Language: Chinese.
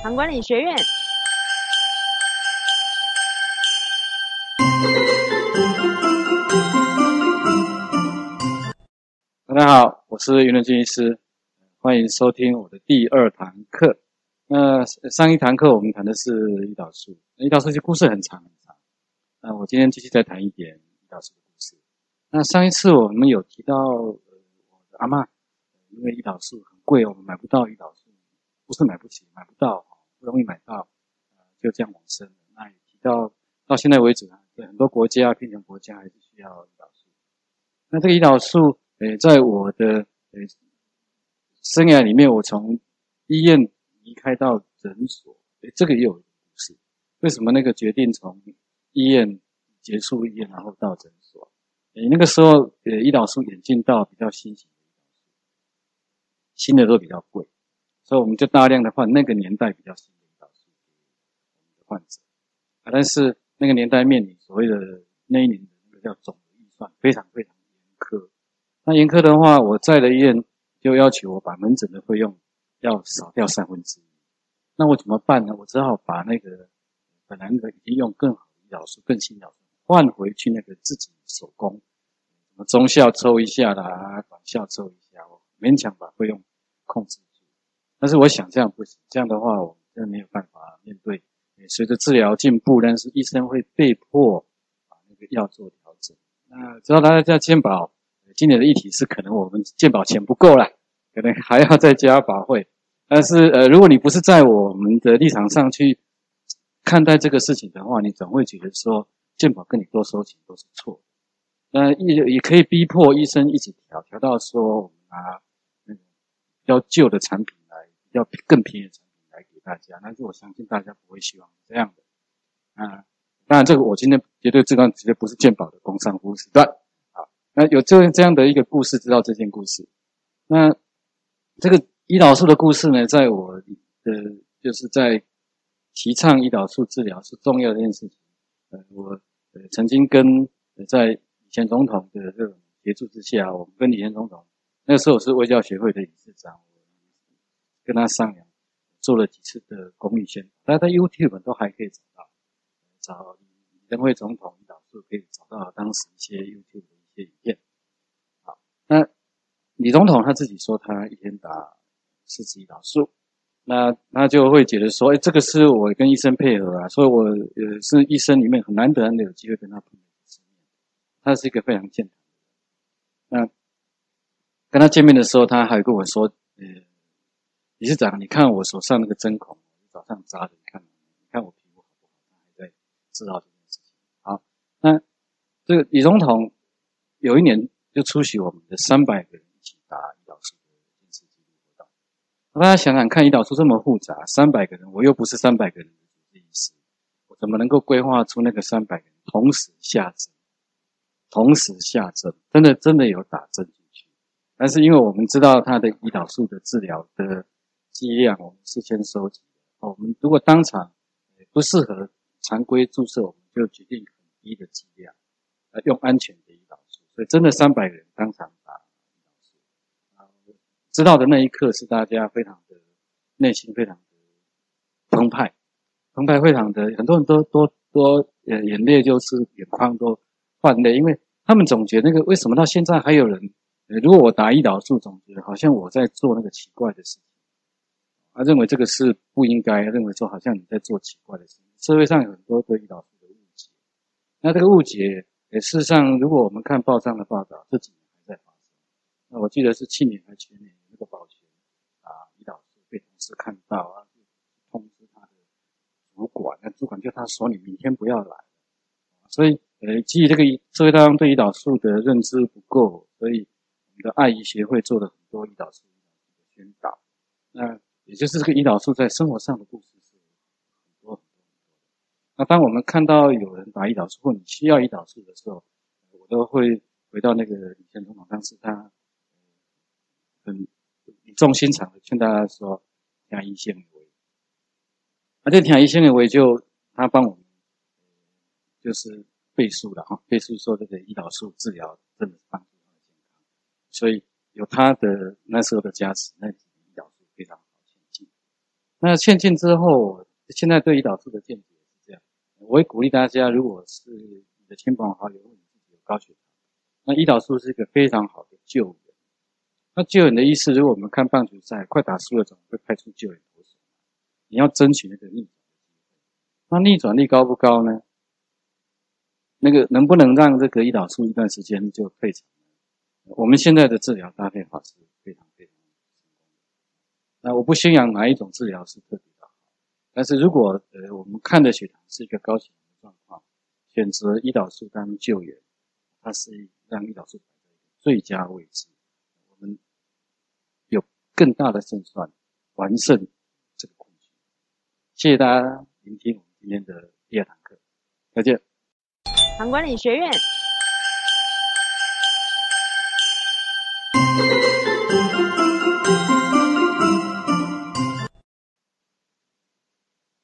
唐管理学院。大家好，我是云伦军医师，欢迎收听我的第二堂课。那上一堂课我们谈的是胰岛素，胰岛素这故事很长很长。那我今天继续再谈一点胰岛素的故事。那上一次我们有提到，呃，阿妈因为胰岛素很贵，我们买不到胰岛素，不是买不起，买不到，不容易买到，就这样往生。那也提到到现在为止啊，很多国家贫穷国家还是需要胰岛素。那这个胰岛素。诶，在我的诶生涯里面，我从医院离开到诊所，诶，这个也有故事。为什么那个决定从医院结束医院，然后到诊所？诶，那个时候，呃，胰岛素引进到比较新型的，新的都比较贵，所以我们就大量的换那个年代比较新的胰岛素给患者。啊，但是那个年代面临所谓的那一年的那个叫总预算，非常非常严苛。那严苛的话，我在的医院就要求我把门诊的费用要少掉三分之一。那我怎么办呢？我只好把那个本来那个已经用更好的胰岛素、更新胰岛素换回去那个自己手工，什么中效抽一下啦，短效抽一下，我勉强把费用控制。但是我想这样不行，这样的话我真的没有办法面对。随着治疗进步，但是医生会被迫把那个药做调整。那知道大家在健保。今年的议题是，可能我们健保钱不够了，可能还要再加保费。但是，呃，如果你不是在我们的立场上去看待这个事情的话，你总会觉得说健保跟你多收钱都是错。那也也可以逼迫医生一直调，调到说我们拿那个比较旧的产品要更便宜的产品来给大家。但是我相信大家不会希望这样的。啊，当然这个我今天绝对这段绝对不是健保的工商服务时段。那有这这样的一个故事，知道这件故事。那这个胰岛素的故事呢，在我的就是在提倡胰岛素治疗是重要的一件事情。呃，我呃曾经跟在以前总统的这种协助之下，我们跟以前总统那个时候我是卫教协会的理事长，跟他商量做了几次的公益宣传，大家在 YouTube 都还可以找到，找李登辉总统胰岛素可以找到当时一些 YouTube 的一些。影片，好，那李总统他自己说他一天打四次胰岛素，那他就会觉得说，哎，这个是我跟医生配合啊，所以我呃是医生里面很难得难得有机会跟他碰面，他是一个非常健谈的人。那跟他见面的时候，他还跟我说，呃，理事长，你看我手上那个针孔，早上扎的，你看，你看我皮肤好不好？他还在知道这件事情。好，那这个李总统。有一年就出席我们的三百个人一起打胰岛素的电视记录活动。大家想想看，胰岛素这么复杂，三百个人，我又不是三百个人的主治医师，我怎么能够规划出那个三百个人同时下针？同时下针，真的真的有打针进去。但是因为我们知道他的胰岛素的治疗的剂量，我们事先收集。我们如果当场不适合常规注射，我们就决定很低的剂量，呃，用安全的胰岛。素。所以，真的三百人当场打胰岛素，知道的那一刻是大家非常的内心非常的澎湃，澎湃非常的很多人都都都呃眼泪就是眼眶都泛泪，因为他们总觉得那个为什么到现在还有人，如果我打胰岛素，总觉得好像我在做那个奇怪的事情，他认为这个是不应该，认为说好像你在做奇怪的事情，社会上有很多对胰岛素的误解，那这个误解。事实上，如果我们看报上的报道，这几年还在发生。那我记得是去年还是前年，那个保全啊，胰岛素被同事看到啊，通知他的主管，那主管叫他说：“你明天不要来。”所以，呃，基于这个社会大众对胰岛素的认知不够，所以我们的爱医协会做了很多胰岛素的宣导。那也就是这个胰岛素在生活上的故事是很多很多。那当我们看到有人打胰岛素或你需要胰岛素的时候，我都会回到那个以前总统当时他很语重心长的劝大家说：“听医生的话。”那这听医生的话，就他帮我们就是背书了哈，背书说这个胰岛素治疗真的是帮助他的健康，所以有他的那时候的加持，那。那劝进之后，现在对胰岛素的见解是这样，我也鼓励大家，如果是你的亲朋好友或你自己有高血糖，那胰岛素是一个非常好的救援。那救援的意思，如果我们看棒球赛，快打输了总会派出救援投手，你要争取那个逆转。那逆转率高不高呢？那个能不能让这个胰岛素一段时间就退场？我们现在的治疗搭配法是非常。那我不宣扬哪一种治疗是特别的好，但是如果呃我们看的血糖是一个高血糖的状况，选择胰岛素当救援，它是让胰岛素摆在最佳位置，我们有更大的胜算完胜这个困局。谢谢大家聆听我们今天的第二堂课，再见。唐管理学院